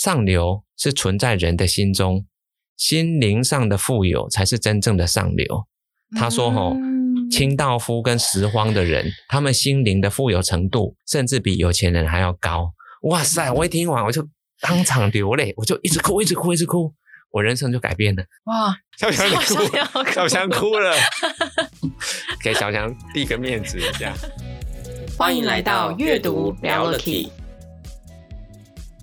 上流是存在人的心中，心灵上的富有才是真正的上流。他说：“吼，清道夫跟拾荒的人，他们心灵的富有程度，甚至比有钱人还要高。”哇塞！我一听完，我就当场流泪，我就一直哭，一直哭，一直哭，我人生就改变了。哇！小强，你哭，小强哭了，给小强递个面子一下。欢迎来到阅读 Reality。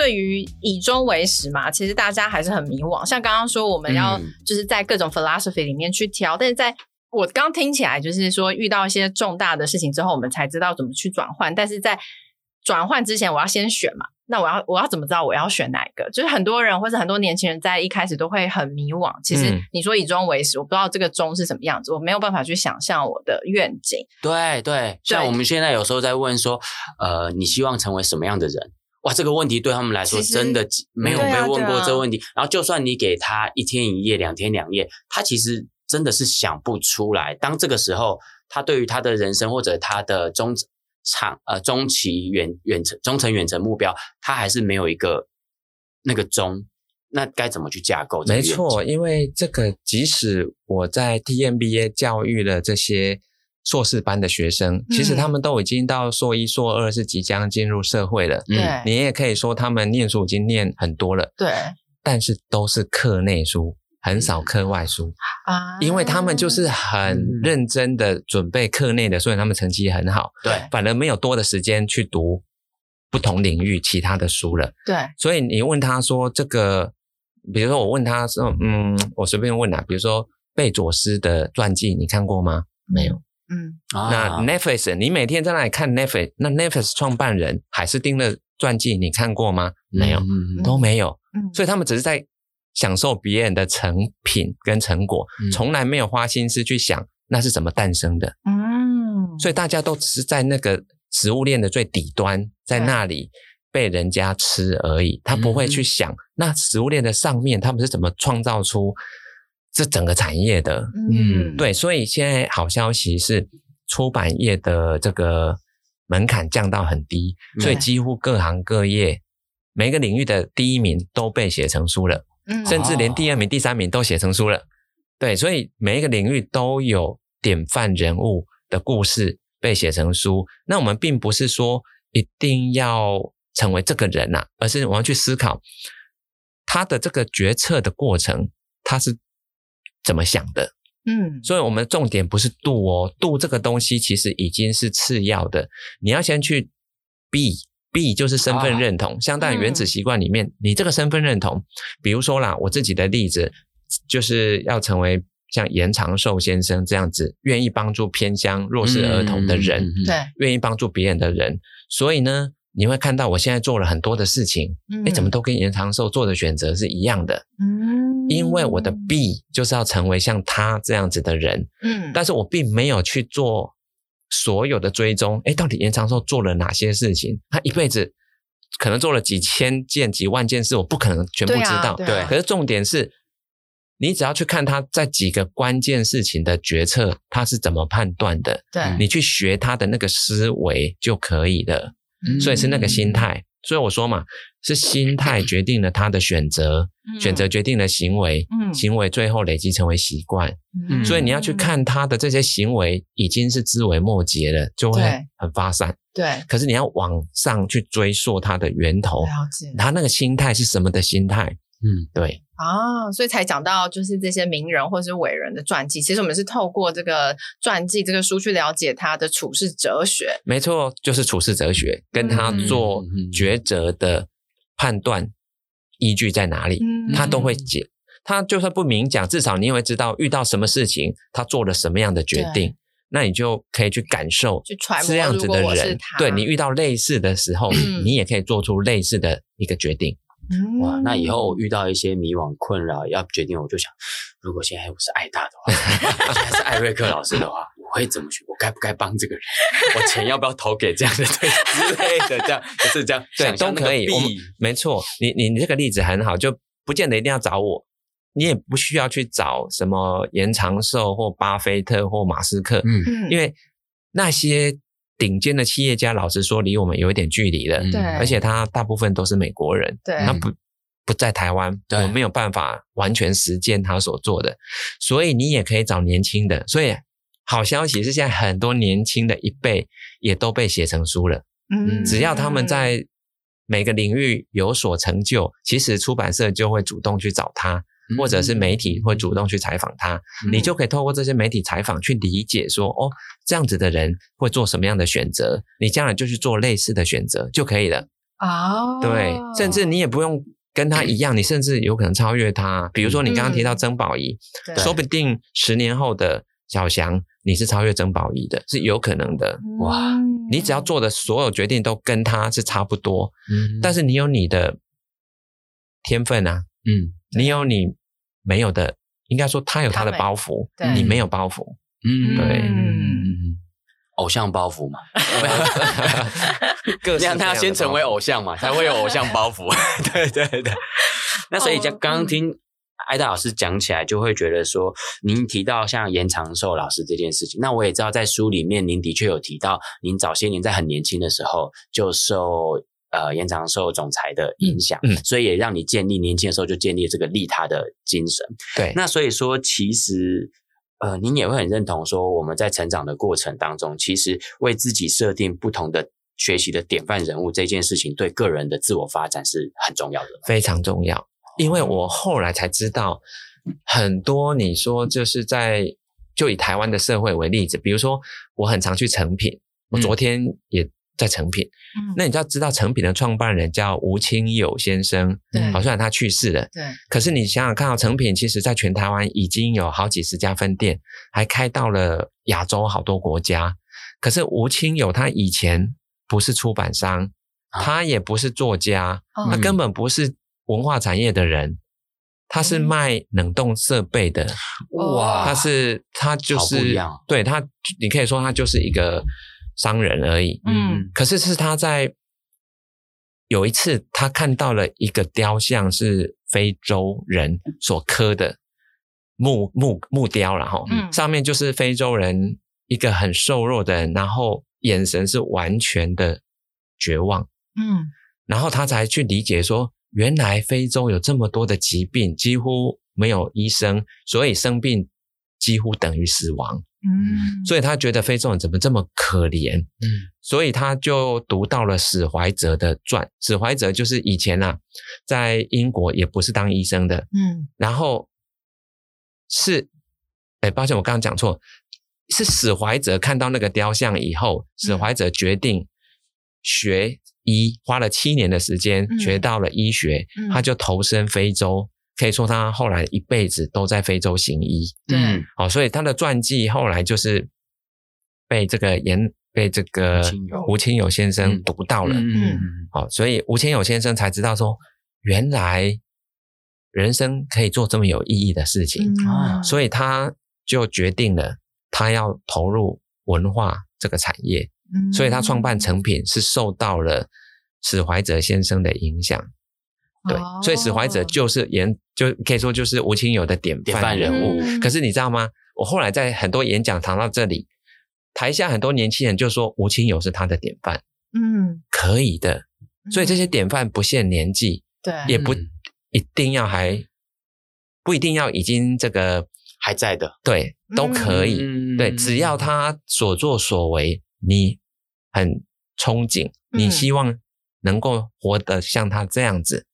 对于以终为始嘛，其实大家还是很迷惘。像刚刚说，我们要就是在各种 philosophy 里面去挑，嗯、但是在我刚听起来，就是说遇到一些重大的事情之后，我们才知道怎么去转换。但是在转换之前，我要先选嘛。那我要我要怎么知道我要选哪一个？就是很多人或者很多年轻人在一开始都会很迷惘。其实你说以终为始，我不知道这个终是什么样子，我没有办法去想象我的愿景。对对，像我们现在有时候在问说，呃，你希望成为什么样的人？哇，这个问题对他们来说真的没有被问过这个问题。然后就算你给他一天一夜、两天两夜，他其实真的是想不出来。当这个时候，他对于他的人生或者他的中。长呃，中期远远程、中程远程目标，他还是没有一个那个中，那该怎么去架构？没错，因为这个，即使我在 TMBA 教育了这些硕士班的学生，嗯、其实他们都已经到硕一、硕二，是即将进入社会了。对、嗯，你也可以说他们念书已经念很多了。对，但是都是课内书。很少课外书啊，因为他们就是很认真的准备课内的，所以他们成绩很好。对，反而没有多的时间去读不同领域其他的书了。对，所以你问他说这个，比如说我问他说，嗯，我随便问啊，比如说贝佐斯的传记你看过吗？没有。嗯，那 Netflix 你每天在那里看 Netflix，那 Netflix 创办人海斯汀的传记你看过吗？没有，都没有。嗯，所以他们只是在。享受别人的成品跟成果，从来没有花心思去想那是怎么诞生的。嗯，所以大家都只是在那个食物链的最底端，在那里被人家吃而已。他不会去想那食物链的上面他们是怎么创造出这整个产业的。嗯，对。所以现在好消息是，出版业的这个门槛降到很低，所以几乎各行各业每个领域的第一名都被写成书了。嗯甚至连第二名、第三名都写成书了，对，所以每一个领域都有典范人物的故事被写成书。那我们并不是说一定要成为这个人呐，而是我要去思考他的这个决策的过程，他是怎么想的。嗯，所以我们重点不是度哦，度这个东西其实已经是次要的，你要先去 be。B 就是身份认同，相当于原子习惯里面，你这个身份认同，比如说啦，我自己的例子就是要成为像严长寿先生这样子，愿意帮助偏乡弱势儿童的人，对，愿意帮助别人的人。所以呢，你会看到我现在做了很多的事情，诶，怎么都跟延长寿做的选择是一样的？嗯，因为我的 B 就是要成为像他这样子的人，嗯，但是我并没有去做。所有的追踪，诶，到底延长寿做了哪些事情？他一辈子可能做了几千件、几万件事，我不可能全部知道。对，啊对啊，可是重点是，你只要去看他在几个关键事情的决策，他是怎么判断的？对，你去学他的那个思维就可以了。嗯，所以是那个心态。所以我说嘛，是心态 决定了他的选择，嗯、选择决定了行为，嗯、行为最后累积成为习惯。嗯、所以你要去看他的这些行为已经是枝微末节了，就会很发散。对，可是你要往上去追溯他的源头，了解他那个心态是什么的心态？嗯，对。啊，所以才讲到就是这些名人或是伟人的传记。其实我们是透过这个传记这个书去了解他的处世哲学。没错，就是处世哲学，跟他做抉择的判断依据在哪里，嗯、他都会解。他就算不明讲，至少你也会知道遇到什么事情，他做了什么样的决定，那你就可以去感受这样子的人。对，你遇到类似的时候，嗯、你也可以做出类似的一个决定。嗯、哇，那以后我遇到一些迷惘困扰要决定，我就想，如果现在我是爱大的话，现在是艾瑞克老师的话，我会怎么去？我该不该帮这个人？我钱要不要投给这样的对之类的？这样就是这样，对，都可以。没错，你你你这个例子很好，就不见得一定要找我，你也不需要去找什么延长寿或巴菲特或马斯克，嗯，因为那些。顶尖的企业家，老实说，离我们有一点距离了。对，而且他大部分都是美国人，对，他不不在台湾，我们没有办法完全实践他所做的。所以你也可以找年轻的。所以好消息是，现在很多年轻的一辈也都被写成书了。嗯，只要他们在每个领域有所成就，其实出版社就会主动去找他。或者是媒体会主动去采访他，嗯，你就可以透过这些媒体采访去理解说，哦，这样子的人会做什么样的选择，你将来就去做类似的选择就可以了。哦，对，甚至你也不用跟他一样，你甚至有可能超越他。比如说你刚刚提到曾宝仪，嗯，说不定十年后的小翔，你是超越曾宝仪的，是有可能的。哇，你只要做的所有决定都跟他是差不多，嗯，但是你有你的天分啊，嗯，你有你。没有的，应该说他有他的包袱，你没有包袱，嗯，对，嗯，偶像包袱嘛，各样他要先成为偶像嘛，才会有偶像包袱，对对对。那所以就刚刚听艾达老师讲起来，就会觉得说，您提到像严长寿老师这件事情，那我也知道在书里面您的确有提到，您早些年在很年轻的时候就受。呃，延长寿总裁的影响，嗯，所以也让你建立年轻的时候就建立这个利他的精神。对，那所以说，其实呃，您也会很认同说，我们在成长的过程当中，其实为自己设定不同的学习的典范人物这件事情，对个人的自我发展是很重要的，非常重要。因为我后来才知道，很多你说就是在就以台湾的社会为例子，比如说我很常去成品，我昨天也。嗯在成品，嗯，那你就要知道成品的创办人叫吴清友先生，对，好，虽然他去世了，对，可是你想想看到成品其实在全台湾已经有好几十家分店，还开到了亚洲好多国家。可是吴清友他以前不是出版商，啊、他也不是作家，他根本不是文化产业的人，他是卖冷冻设备的，哇，他是他就是对他，你可以说他就是一个。商人而已，嗯，可是是他在有一次，他看到了一个雕像，是非洲人所刻的木木木雕，然后上面就是非洲人一个很瘦弱的人，然后眼神是完全的绝望，嗯，然后他才去理解说，原来非洲有这么多的疾病，几乎没有医生，所以生病几乎等于死亡。嗯，所以他觉得非洲人怎么这么可怜？嗯，所以他就读到了史怀哲的传。史怀哲就是以前啊，在英国也不是当医生的，嗯，然后是，哎，抱歉，我刚刚讲错，是史怀哲看到那个雕像以后，史怀哲决定学医，花了七年的时间学到了医学，他就投身非洲。可以说他后来一辈子都在非洲行医，嗯，好，所以他的传记后来就是被这个严被这个吴清友。先生读到了，嗯，好，所以吴清友先生才知道说，原来人生可以做这么有意义的事情，嗯，所以他就决定了他要投入文化这个产业，嗯，所以他创办成品是受到了史怀哲先生的影响。对，所以史怀哲就是演，就可以说就是吴清友的典范人物。可是你知道吗？我后来在很多演讲谈到这里，台下很多年轻人就说吴清友是他的典范。嗯，可以的。所以这些典范不限年纪，对，也不一定要还，不一定要已经这个还在的，对，都可以。对，只要他所作所为，你很憧憬，你希望能够活得像他这样子。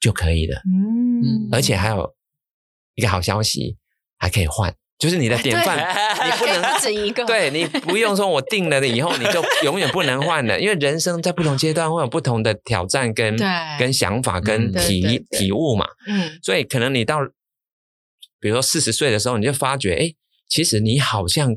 就可以了，嗯，而且还有一个好消息，还可以换，就是你的典范，你不能不止一个，对，你不用说我定了的以后你就 永远不能换了，因为人生在不同阶段会有不同的挑战跟跟想法跟体体悟嘛，嗯，所以可能你到比如说四十岁的时候，你就发觉，哎，其实你好像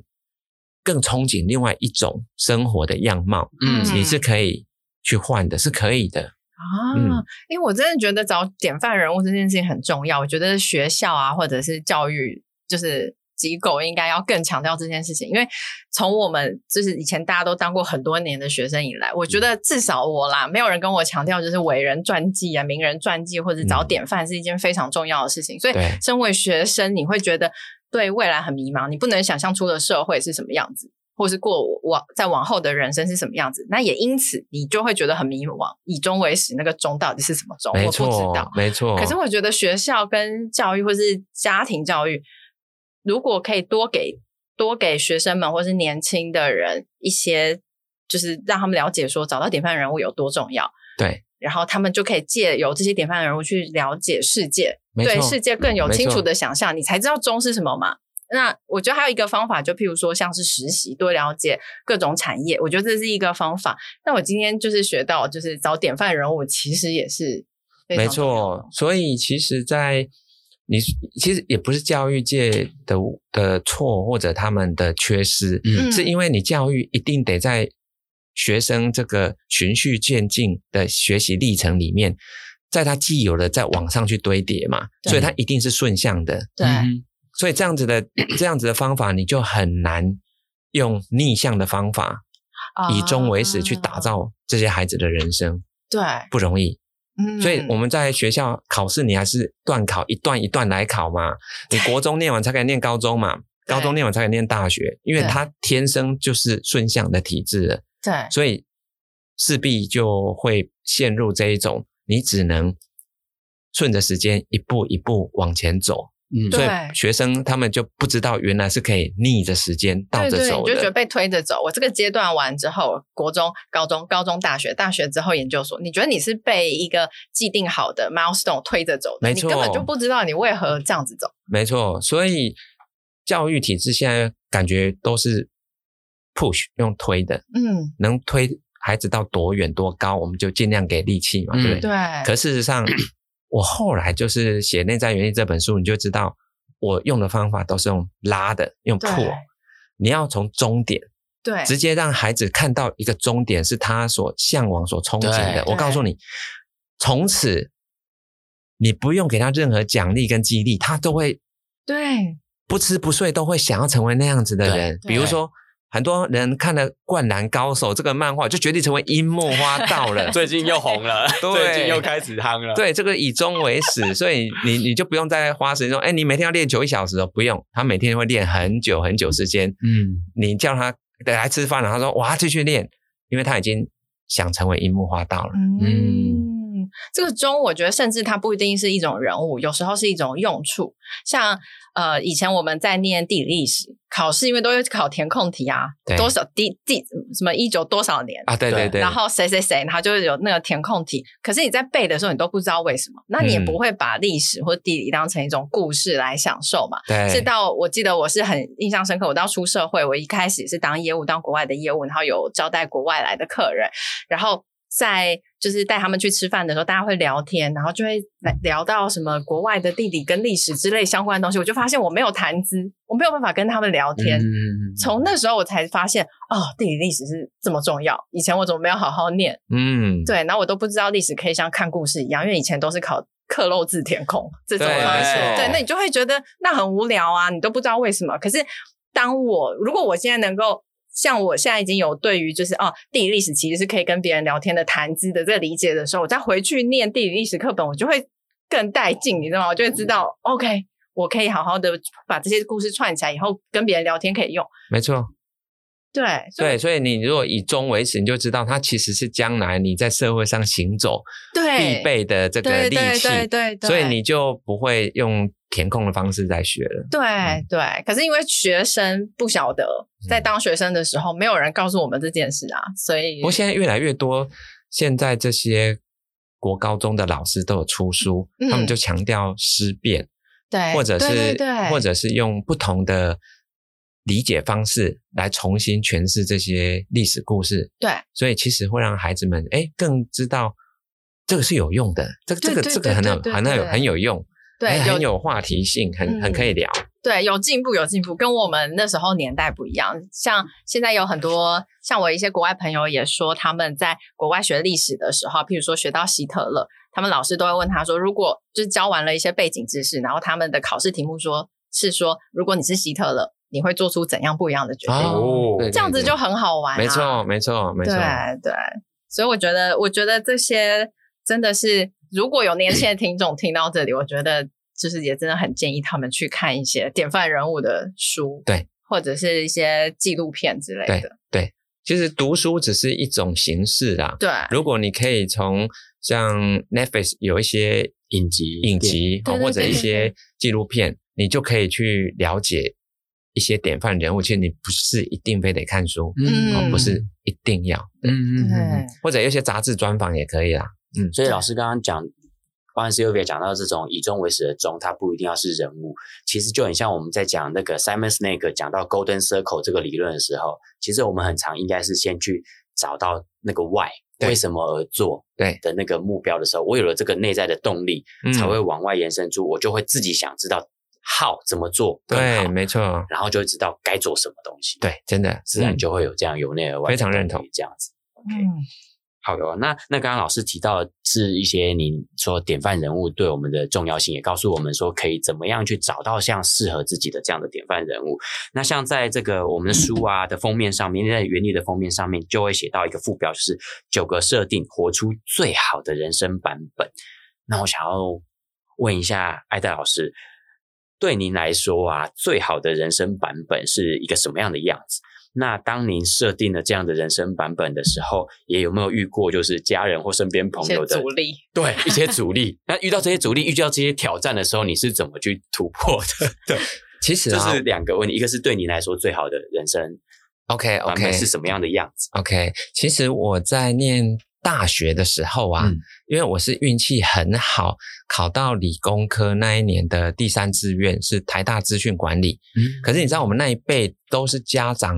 更憧憬另外一种生活的样貌，嗯，你是可以去换的，是可以的。啊，嗯、因为我真的觉得找典范人物这件事情很重要。我觉得学校啊，或者是教育，就是。机构应该要更强调这件事情，因为从我们就是以前大家都当过很多年的学生以来，我觉得至少我啦，没有人跟我强调就是伟人传记啊、名人传记或者找典范是一件非常重要的事情。所以，身为学生，你会觉得对未来很迷茫，你不能想象出的社会是什么样子，或是过往在往后的人生是什么样子。那也因此，你就会觉得很迷茫。以终为始，那个终到底是什么终？我不知道，没错。可是我觉得学校跟教育，或是家庭教育。如果可以多给多给学生们或是年轻的人一些，就是让他们了解说找到典范人物有多重要，对，然后他们就可以借由这些典范人物去了解世界，对世界更有清楚的想象，你才知道终是什么嘛。那我觉得还有一个方法，就譬如说像是实习，多了解各种产业，我觉得这是一个方法。那我今天就是学到，就是找典范人物其实也是没错，所以其实，在你其实也不是教育界的的错，或者他们的缺失，嗯，是因为你教育一定得在学生这个循序渐进的学习历程里面，在他既有的在往上去堆叠嘛，所以他一定是顺向的，对，所以这样子的 这样子的方法，你就很难用逆向的方法，以终为始去打造这些孩子的人生，对，不容易。嗯，所以我们在学校考试，你还是段考一段一段来考嘛。你国中念完才可以念高中嘛，高中念完才可以念大学，因为他天生就是顺向的体质的。对，所以势必就会陷入这一种，你只能顺着时间一步一步往前走。嗯，所以学生他们就不知道原来是可以逆着时间倒着走的，对对，你就觉得被推着走。我这个阶段完之后，国中、高中、高中、大学，大学之后研究所，你觉得你是被一个既定好的 milestone 推着走的，没错，你根本就不知道你为何这样子走。没错，所以教育体制现在感觉都是 push 用推的，嗯，能推孩子到多远多高，我们就尽量给力气嘛，对不对？对。可事实上。我后来就是写《内在原因》这本书，你就知道我用的方法都是用拉的，用破。对你要从终点，对，直接让孩子看到一个终点是他所向往、所憧憬的。我告诉你，从此你不用给他任何奖励跟激励，他都会对不吃不睡都会想要成为那样子的人。比如说。很多人看了《灌篮高手》这个漫画，就决定成为樱木花道了。最近又红了，对最近又开始夯了。对，这个以终为始，所以你你就不用再花时间说，哎，你每天要练球一小时哦，不用，他每天会练很久很久时间。嗯，你叫他来吃饭了，他说我要继续练，因为他已经想成为樱木花道了。嗯。嗯这个钟，我觉得甚至它不一定是一种人物，有时候是一种用处。像呃，以前我们在念地理历史考试，因为都会考填空题啊，多少地地什么一九多少年啊，对对对，然后谁谁谁，然后就有那个填空题。可是你在背的时候，你都不知道为什么，那你也不会把历史或地理当成一种故事来享受嘛？对。是到我记得我是很印象深刻，我到出社会，我一开始是当业务，当国外的业务，然后有招待国外来的客人，然后。在就是带他们去吃饭的时候，大家会聊天，然后就会聊到什么国外的地理跟历史之类相关的东西。我就发现我没有谈资，我没有办法跟他们聊天。嗯、从那时候我才发现，哦，地理历史是这么重要。以前我怎么没有好好念？嗯，对，然后我都不知道历史可以像看故事一样，因为以前都是考刻漏字填空这种方式。对，对，那你就会觉得那很无聊啊，你都不知道为什么。可是当我如果我现在能够。像我现在已经有对于就是哦，地理历史其实是可以跟别人聊天的谈资的这个理解的时候，我再回去念地理历史课本，我就会更带劲，你知道吗？我就会知道，OK，我可以好好的把这些故事串起来，以后跟别人聊天可以用。没错。对对，所以你如果以终为始，你就知道它其实是将来你在社会上行走必备的这个利器。对对对对对，所以你就不会用填空的方式在学了。对对，可是因为学生不晓得，在当学生的时候，没有人告诉我们这件事啊，所以。不过现在越来越多，现在这些国高中的老师都有出书，他们就强调思辨，对，或者是对或者是用不同的。理解方式来重新诠释这些历史故事，对，所以其实会让孩子们哎更知道这个是有用的，这个这个这个很有很有很有用，对，很有话题性，很很可以聊。对，有进步，有进步，跟我们那时候年代不一样。像现在有很多，像我一些国外朋友也说，他们在国外学历史的时候，譬如说学到希特勒，他们老师都会问他说，如果就是教完了一些背景知识，然后他们的考试题目说是说，如果你是希特勒，你会做出怎样不一样的决定？哦，这样子就很好玩啊。没错，没错，没错。对对，所以我觉得，我觉得这些真的是，如果有年轻的听众听到这里，我觉得。就是也真的很建议他们去看一些典范人物的书，对，或者是一些纪录片之类的。对，对，其实读书只是一种形式啦。对，如果你可以从像 Netflix 有一些影集、影集或者一些纪录片，你就可以去了解一些典范人物。其实你不是一定非得看书，嗯，不是一定要，嗯嗯嗯，或者有些杂志专访也可以啦。嗯，所以老师刚刚讲。刚才 Sylvia 讲到这种以终为始的终，它不一定要是人物，其实就很像我们在讲那个 Simon Sinek 讲到 Golden Circle 这个理论的时候，其实我们很常应该是先去找到那个 Why，为什么而做对。的那个目标的时候，我有了这个内在的动力，才会往外延伸出，我就会自己想知道 How 怎么做更好，对，没错，然后就会知道该做什么东西，对，真的自然就会有这样由内而外，非常认同。这样子，OK。好的，那那刚刚老师提到的是一些你说典范人物对我们的重要性，也告诉我们说可以怎么样去找到像适合自己的这样的典范人物。那像在这个我们的书啊的封面上面，在原理的封面上面就会写到一个副标，就是九个设定，活出最好的人生版本。那我想要问一下艾黛老师，对您来说啊，最好的人生版本是一个什么样的样子？那当您设定了这样的人生版本的时候，也有没有遇过就是家人或身边朋友的阻力？对，一些阻力。那遇到这些阻力，遇到这些挑战的时候，你是怎么去突破的？对，其实这是两个问题，一个是对你来说最好的人生，OK OK 是什么样的样子？OK，其实我在念大学的时候啊，嗯、因为我是运气很好，考到理工科那一年的第三志愿是台大资讯管理。嗯，可是你知道我们那一辈都是家长。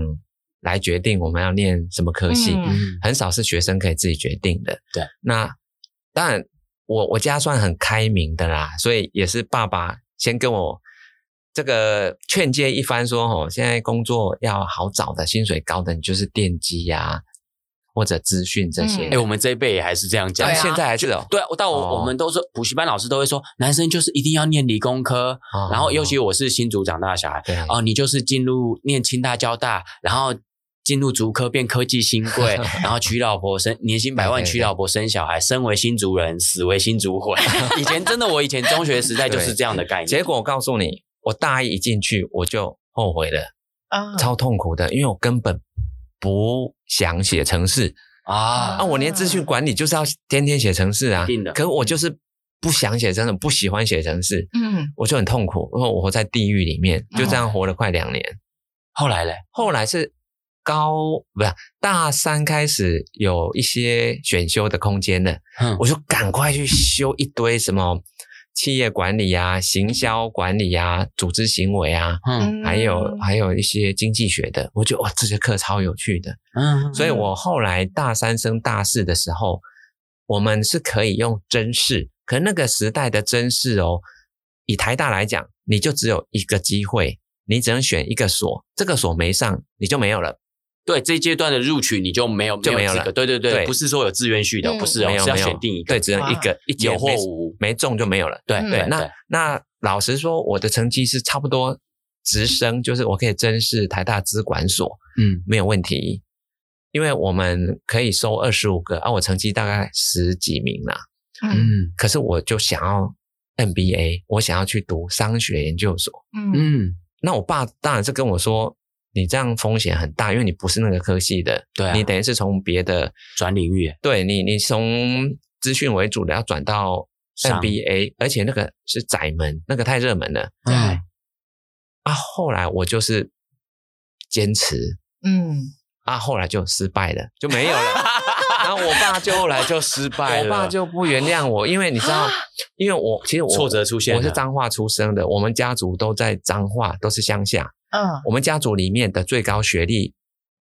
来决定我们要念什么科系，嗯、很少是学生可以自己决定的。对，那当然我我家算很开明的啦，所以也是爸爸先跟我这个劝诫一番说，说哦，现在工作要好找的，薪水高的，你就是电机呀、啊，或者资讯这些。哎、嗯欸，我们这一辈也还是这样讲，现在还是哦。对，但我、哦、我们都是补习班老师都会说，男生就是一定要念理工科，哦、然后尤其我是新竹长大的小孩，对哦，你就是进入念清大、交大，然后。进入竹科变科技新贵，然后娶老婆生年薪百万，娶老婆生小孩，生为新族人，死为新族鬼。以前真的，我以前中学时代就是这样的概念。结果我告诉你，我大一一进去我就后悔了啊，超痛苦的，因为我根本不想写程式啊啊！我连资讯管理就是要天天写程式啊，定的。可我就是不想写，真的不喜欢写程式，嗯，我就很痛苦，因为我活在地狱里面，就这样活了快两年。后来嘞，后来是。高不是大三开始有一些选修的空间了，嗯，我就赶快去修一堆什么企业管理啊、行销管理啊、组织行为啊，嗯，还有还有一些经济学的，我觉得哇，这些课超有趣的，嗯，所以我后来大三升大四的时候，我们是可以用真试，可那个时代的真试哦，以台大来讲，你就只有一个机会，你只能选一个所，这个所没上，你就没有了。对，这阶段的录取你就没有就没有了。对对对，不是说有志愿序的，不是，是要选定一个，对，只能一个，一有或无，没中就没有了。对对，那那老实说，我的成绩是差不多直升，就是我可以甄试台大资管所，嗯，没有问题，因为我们可以收二十五个，啊，我成绩大概十几名啦，嗯，可是我就想要 MBA，我想要去读商学研究所，嗯，那我爸当然是跟我说。你这样风险很大，因为你不是那个科系的，对、啊，你等于是从别的转领域，对你，你从资讯为主的要转到 MBA，而且那个是窄门，那个太热门了。对，啊，后来我就是坚持，嗯，啊，后来就失败了，就没有了。然后我爸就后来就失败了，我爸就不原谅我，因为你知道，因为我其实我挫折出现，我是彰化出生的，我们家族都在彰化，都是乡下。嗯，我们家族里面的最高学历，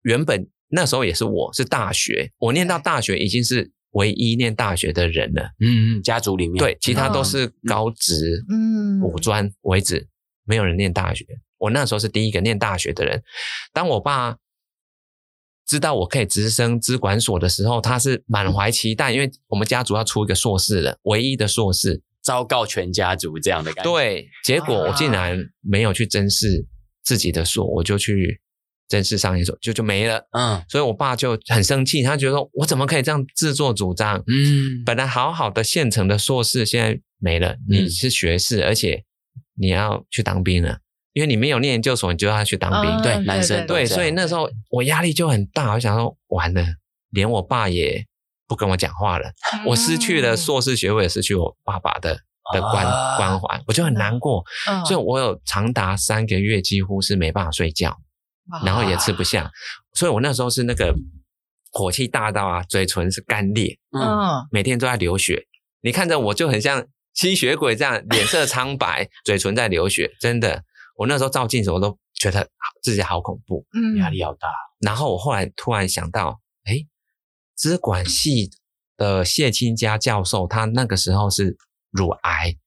原本那时候也是我，是大学。我念到大学已经是唯一念大学的人了。嗯嗯，家族里面对，其他都是高职，嗯，五专为止。没有人念大学。我那时候是第一个念大学的人。当我爸知道我可以直升资管所的时候，他是满怀期待，因为我们家族要出一个硕士了，唯一的硕士，昭告全家族这样的感觉。对，结果我竟然没有去甄试自己的所，我就去。正式上一所就就没了，嗯，所以我爸就很生气，他觉得说我怎么可以这样自作主张？嗯，本来好好的现成的硕士现在没了，你是学士，嗯、而且你要去当兵了，因为你没有念研究所，你就要去当兵，哦、对，男生对，所以那时候我压力就很大，我想说完了，连我爸也不跟我讲话了，嗯、我失去了硕士学位，失去我爸爸的的关、啊、关怀，我就很难过，嗯、所以我有长达三个月几乎是没办法睡觉。然后也吃不下，所以我那时候是那个火气大到啊，嘴唇是干裂，嗯，每天都在流血。你看着我就很像吸血鬼这样，脸色苍白，嘴唇在流血，真的。我那时候照镜子，我都觉得自己好恐怖，嗯，压力好大。然后我后来突然想到，哎，资管系的谢清家教授，他那个时候是乳癌，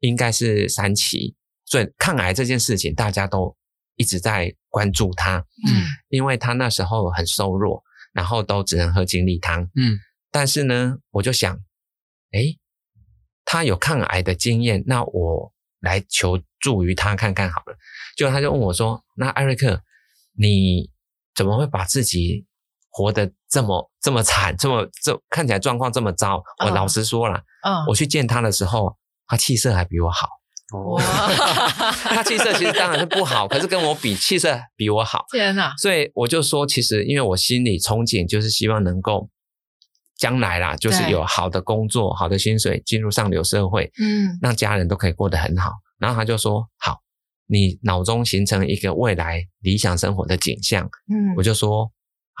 应该是三期，所以抗癌这件事情大家都一直在关注他，嗯，因为他那时候很瘦弱，然后都只能喝精力汤，嗯，但是呢，我就想，诶，他有抗癌的经验，那我来求助于他看看好了。就他就问我说：“那艾瑞克，你怎么会把自己活得这么这么惨，这么这看起来状况这么糟？”我老实说了，嗯，我去见他的时候，他气色还比我好。哦，他气色其实当然是不好，可是跟我比，气色比我好。天哪！所以我就说，其实因为我心里憧憬，就是希望能够将来啦，就是有好的工作、好的薪水，进入上流社会，嗯，让家人都可以过得很好。然后他就说：“好，你脑中形成一个未来理想生活的景象。”嗯，我就说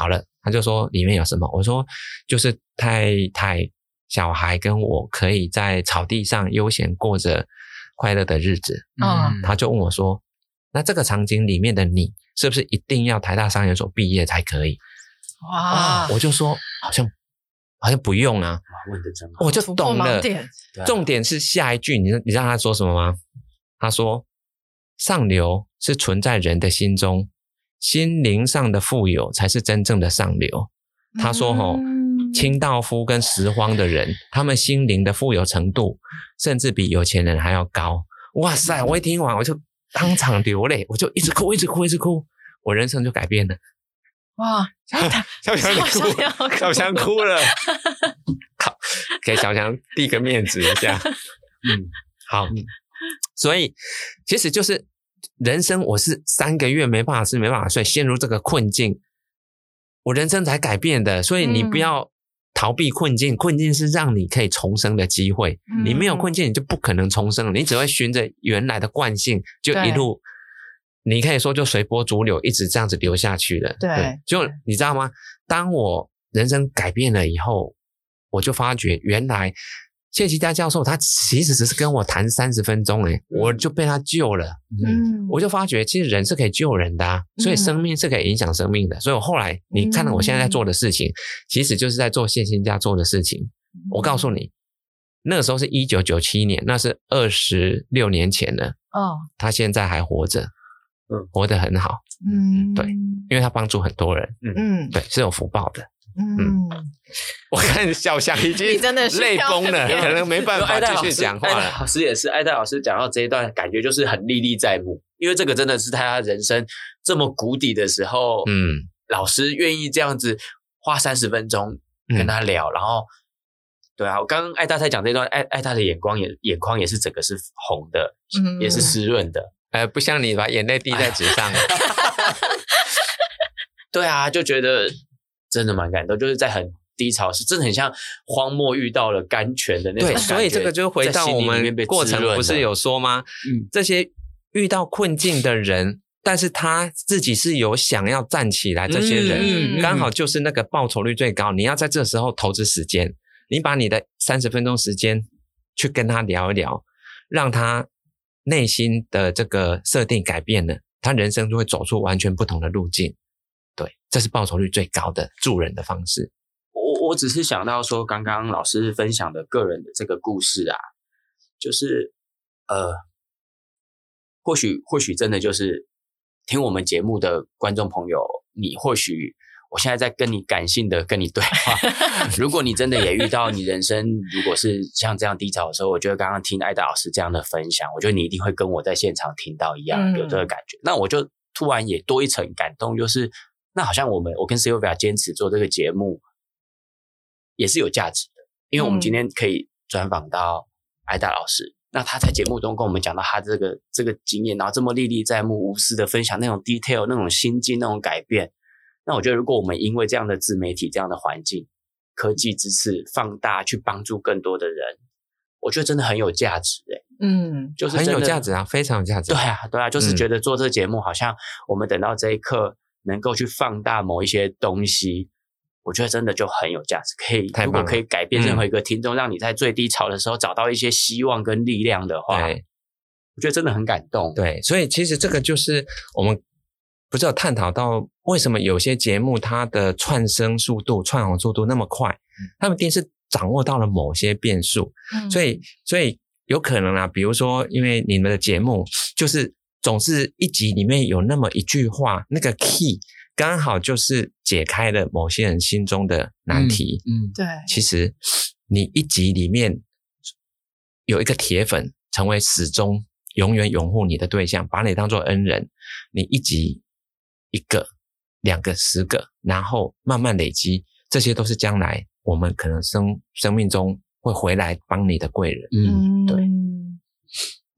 好了。他就说里面有什么？我说就是太太、小孩跟我可以在草地上悠闲过着。快乐的日子，嗯，他就问我说：“那这个场景里面的你，是不是一定要台大商研所毕业才可以？”哇，我就说好像好像不用啊。问得真好，我就懂了。重点是下一句，你你知道他说什么吗？他说：“上流是存在人的心中，心灵上的富有才是真正的上流。”他说：“吼。”清道夫跟拾荒的人，他们心灵的富有程度，甚至比有钱人还要高。哇塞！我一听完，我就当场流泪，我就一直哭，一直哭，一直哭，我人生就改变了。哇！小强哭，小强哭了。好，给小强递个面子一下。嗯，好。所以其实就是人生，我是三个月没办法吃，没办法睡，陷入这个困境，我人生才改变的。所以你不要。逃避困境，困境是让你可以重生的机会。嗯、你没有困境，你就不可能重生，你只会循着原来的惯性，就一路，你可以说就随波逐流，一直这样子流下去了。对，对，就你知道吗？当我人生改变了以后，我就发觉原来。谢其家教授，他其实只是跟我谈三十分钟，诶，我就被他救了。嗯，我就发觉其实人是可以救人的啊，所以生命是可以影响生命的。所以我后来你看到我现在在做的事情，其实就是在做谢其家做的事情。我告诉你，那个时候是一九九七年，那是二十六年前了。哦，他现在还活着，嗯，活得很好。嗯，对，因为他帮助很多人。嗯，对，是有福报的。嗯，我看小翔已经真的泪崩了，可能没办法继续讲话了。老师也是，艾戴老师讲到这一段，感觉就是很历历在目，因为这个真的是他人生这么谷底的时候，嗯，老师愿意这样子花三十分钟跟他聊，然后，对啊，我刚刚艾大在讲这段，艾艾大的眼光也眼眶也是整个是红的，也是湿润的，呃，不像你把眼泪滴在纸上，对啊，就觉得。真的蛮感动，就是在很低潮时，真的很像荒漠遇到了甘泉的那种感觉。对，所以这个就回到我们过程，不是有说吗？嗯，这些遇到困境的人，但是他自己是有想要站起来，这些人刚好就是那个报酬率最高。你要在这时候投资时间，你把你的三十分钟时间去跟他聊一聊，让他内心的这个设定改变了，他人生就会走出完全不同的路径。对，这是报酬率最高的助人的方式。我我只是想到说，刚刚老师分享的个人的这个故事啊，就是呃，或许或许真的就是听我们节目的观众朋友，你或许。我现在在跟你感性的跟你对话。如果你真的也遇到你人生如果是像这样低潮的时候，我觉得刚刚听艾达老师这样的分享，我觉得你一定会跟我在现场听到一样有这个感觉。嗯、那我就突然也多一层感动，就是那好像我们我跟 Sylvia 坚持做这个节目也是有价值的，因为我们今天可以专访到艾达老师，嗯、那他在节目中跟我们讲到他这个这个经验，然后这么历历在目、无私的分享那种 detail、那种心境、那种改变。那我觉得，如果我们因为这样的自媒体、这样的环境、科技支持放大，去帮助更多的人，我觉得真的很有价值诶。嗯，就是很有价值啊，非常有价值。对啊，对啊，就是觉得做这个节目，好像我们等到这一刻能够去放大某一些东西，我觉得真的就很有价值。可以，如果可以改变任何一个听众，让你在最低潮的时候找到一些希望跟力量的话，我觉得真的很感动。对，所以其实这个就是我们。不是有探讨到为什么有些节目它的窜升速度、窜红速度那么快？他们一定是掌握到了某些变数，嗯、所以所以有可能啊，比如说，因为你们的节目就是总是一集里面有那么一句话，那个 key 刚好就是解开了某些人心中的难题。嗯，对。其实你一集里面有一个铁粉，成为始终永远拥护你的对象，把你当做恩人，你一集。一个、两个、十个，然后慢慢累积，这些都是将来我们可能生生命中会回来帮你的贵人。嗯，对，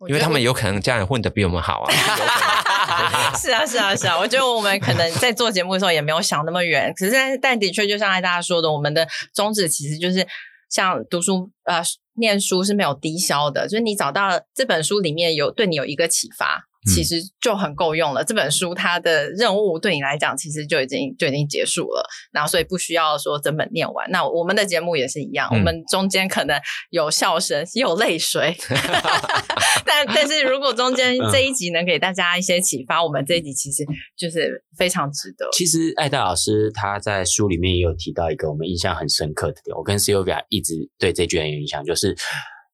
因为他们有可能将来混得比我们好啊。是啊，是啊，是啊。我觉得我们可能在做节目的时候也没有想那么远，可是但，但的确就像大家说的，我们的宗旨其实就是像读书呃，念书是没有低消的，就是你找到这本书里面有对你有一个启发。其实就很够用了。这本书它的任务对你来讲，其实就已经就已经结束了。然后所以不需要说整本念完。那我们的节目也是一样，嗯、我们中间可能有笑声，也有泪水。但但是如果中间这一集能给大家一些启发，嗯、我们这一集其实就是非常值得。其实艾达老师他在书里面也有提到一个我们印象很深刻的点，我跟 Sylvia 一直对这句很有印象，就是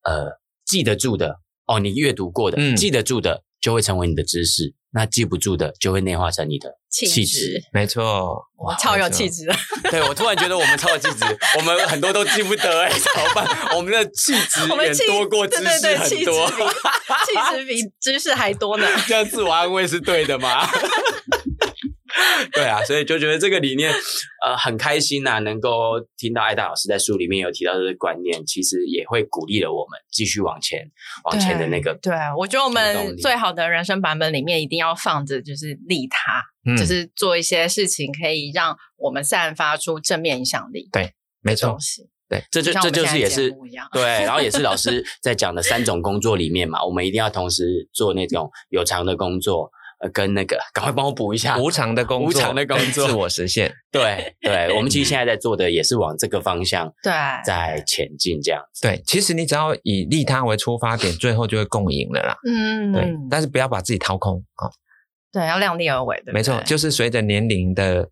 呃记得住的哦，你阅读过的，嗯、记得住的。就会成为你的知识，那记不住的就会内化成你的气质。没错，哇超有气质的。对，我突然觉得我们超有气质，我们很多都记不得哎、欸，怎么办？我们的气质远多过知识很多，气质比，比知识还多呢。这样自我安慰是对的吗？对啊，所以就觉得这个理念，呃，很开心呐、啊，能够听到艾达老师在书里面有提到这个观念，其实也会鼓励了我们继续往前、往前的那个。对，我觉得我们最好的人生版本里面一定要放着，就是利他，嗯、就是做一些事情可以让我们散发出正面影响力。对，没错，对，这就这就是也是对，然后也是老师在讲的三种工作里面嘛，我们一定要同时做那种有偿的工作。呃，跟那个，赶快帮我补一下无偿的工作，无偿的工作，自我实现。对对，我们其实现在在做的也是往这个方向 对在前进这样子。对，其实你只要以利他为出发点，最后就会共赢了啦。嗯，对，但是不要把自己掏空啊。对，要量力而为的。没错，就是随着年龄的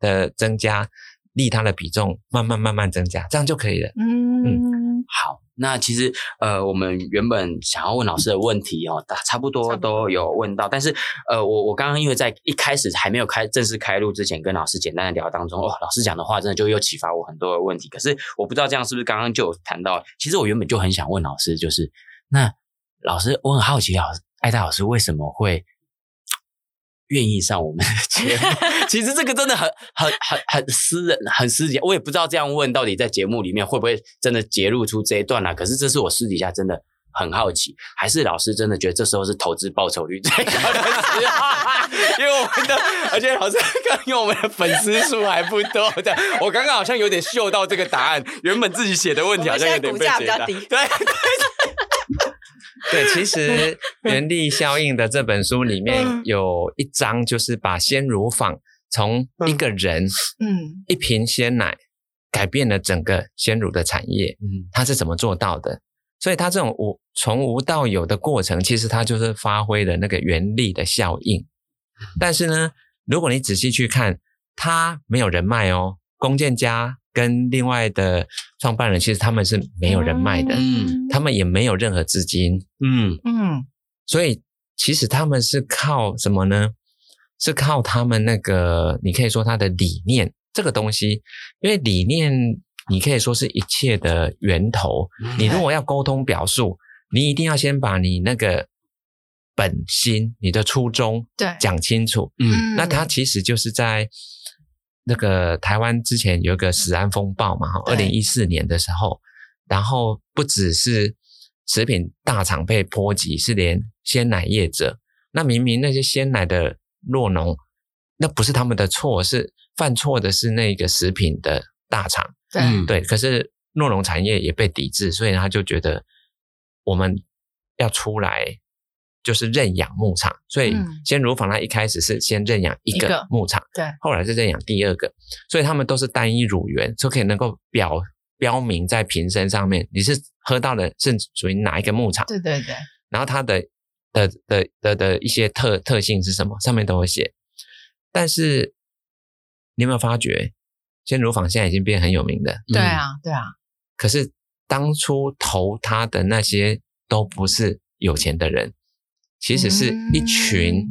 的增加，利他的比重慢慢慢慢增加，这样就可以了。嗯嗯，好。那其实，呃，我们原本想要问老师的问题哦，大差不多都有问到，但是，呃，我我刚刚因为在一开始还没有开正式开录之前，跟老师简单的聊当中，哦，老师讲的话真的就又启发我很多的问题。可是我不知道这样是不是刚刚就有谈到，其实我原本就很想问老师，就是那老师，我很好奇，老师艾达老师为什么会？愿意上我们的 节目，其实这个真的很、很、很、很私人、很私底下，我也不知道这样问到底在节目里面会不会真的揭露出这一段啊。可是这是我私底下真的很好奇，还是老师真的觉得这时候是投资报酬率最高的时候？因为我们的，而且老师刚因为我们的粉丝数还不多，的，我刚刚好像有点嗅到这个答案，原本自己写的问题好像有点被解答。对。对对，其实 原力效应的这本书里面有一章，就是把鲜乳坊从一个人，嗯，一瓶鲜奶改变了整个鲜乳的产业，嗯，他是怎么做到的？所以他这种无从无到有的过程，其实他就是发挥了那个原力的效应。但是呢，如果你仔细去看，他没有人脉哦，龚建嘉。跟另外的创办人，其实他们是没有人脉的，嗯，他们也没有任何资金，嗯。嗯，所以其实他们是靠什么呢？是靠他们那个，你可以说他的理念这个东西，因为理念你可以说是一切的源头。你如果要沟通表述，你一定要先把你那个本心、你的初衷对。讲清楚。嗯，那他其实就是在那个台湾之前有一个食安风暴嘛，哈，二零一四年的时候，然后不只是食品大厂被波及，是连鲜奶业者。那明明那些鲜奶的酪农，那不是他们的错，是犯错的是那个食品的大厂。对、嗯、对，可是酪农产业也被抵制，所以他就觉得我们要出来就是认养牧场。所以鲜乳坊它一开始是先认养一个牧场，对，后来是认养第二个，所以他们都是单一乳源，就可以能够表标明在瓶身上面，你是喝到的是属于哪一个牧场。对对对，然后它的。的的的的一些特特性是什么？上面都会写。但是你有没有发觉，鲜乳坊现在已经变很有名的？对啊，对啊。可是当初投它的那些都不是有钱的人，其实是一群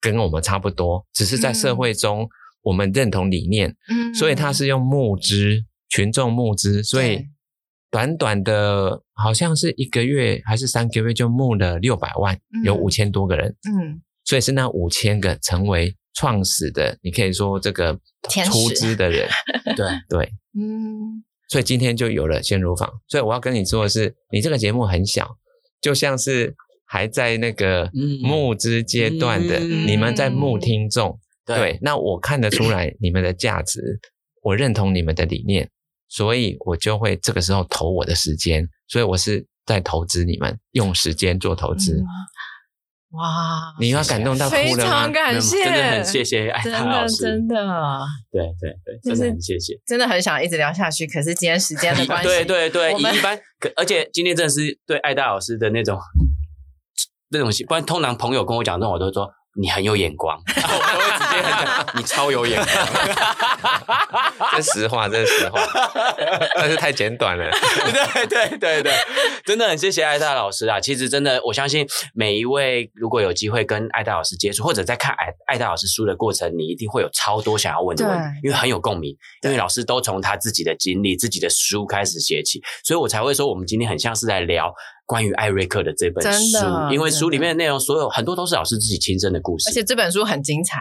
跟我们差不多，嗯、只是在社会中我们认同理念，嗯、所以他是用募资，群众募资，所以。短短的，好像是一个月还是三个月就募了六百万，嗯、有五千多个人，嗯，所以是那五千个成为创始的，你可以说这个出资的人，对 对，对嗯，所以今天就有了鲜乳坊。所以我要跟你说的是，你这个节目很小，就像是还在那个募资阶段的，嗯、你们在募听众，嗯、对，那我看得出来你们的价值，我认同你们的理念。所以我就会这个时候投我的时间，所以我是在投资你们，用时间做投资。嗯、哇，你要感动到哭了？非常感谢，真的很谢谢艾达老师，真的，真的，对对对，真的很谢谢，真的很想一直聊下去，可是今天时间的关系，对对对，一般，而且今天真的是对艾达老师的那种那种，不然通常朋友跟我讲这种，我都说。你很有眼光，我会 你超有眼光，这实话，这是实话，但是太简短了。对对对对，真的很谢谢艾大老师啊！其实真的，我相信每一位如果有机会跟艾大老师接触，或者在看艾艾大老师书的过程，你一定会有超多想要问的问题，因为很有共鸣。因为老师都从他自己的经历、自己的书开始写起，所以我才会说，我们今天很像是在聊。关于艾瑞克的这本书，因为书里面的内容，所有很多都是老师自己亲身的故事，而且这本书很精彩，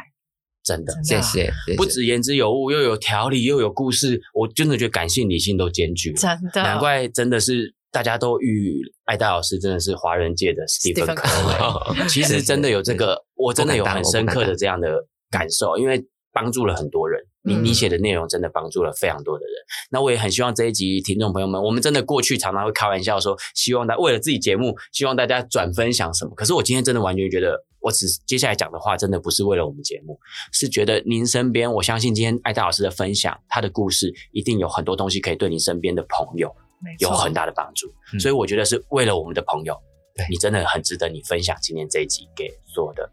真的，谢谢，不止言之有物，又有条理，又有故事，我真的觉得感性理性都兼具，真的，难怪真的是大家都誉艾达老师真的是华人界的史蒂芬柯维，其实真的有这个，我真的有很深刻的这样的感受，因为帮助了很多人。你你写的内容真的帮助了非常多的人，那我也很希望这一集听众朋友们，我们真的过去常常会开玩笑说，希望大为了自己节目，希望大家转分享什么。可是我今天真的完全觉得，我只接下来讲的话，真的不是为了我们节目，是觉得您身边，我相信今天艾达老师的分享，他的故事一定有很多东西可以对您身边的朋友有很大的帮助。嗯、所以我觉得是为了我们的朋友，对你真的很值得你分享今天这一集给所有的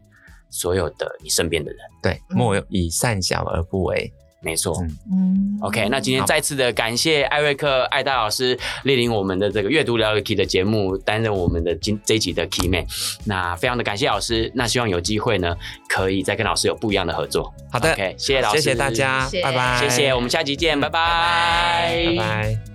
所有的你身边的人。对，莫以善小而不为。没错，嗯，OK，那今天再次的感谢艾瑞克艾达老师莅临我们的这个阅读聊聊 key 的节目，担任我们的今这一集的 key man，那非常的感谢老师，那希望有机会呢，可以再跟老师有不一样的合作。好的，OK，谢谢老师，谢谢大家，拜拜，谢谢，我们下集见，拜拜，拜拜。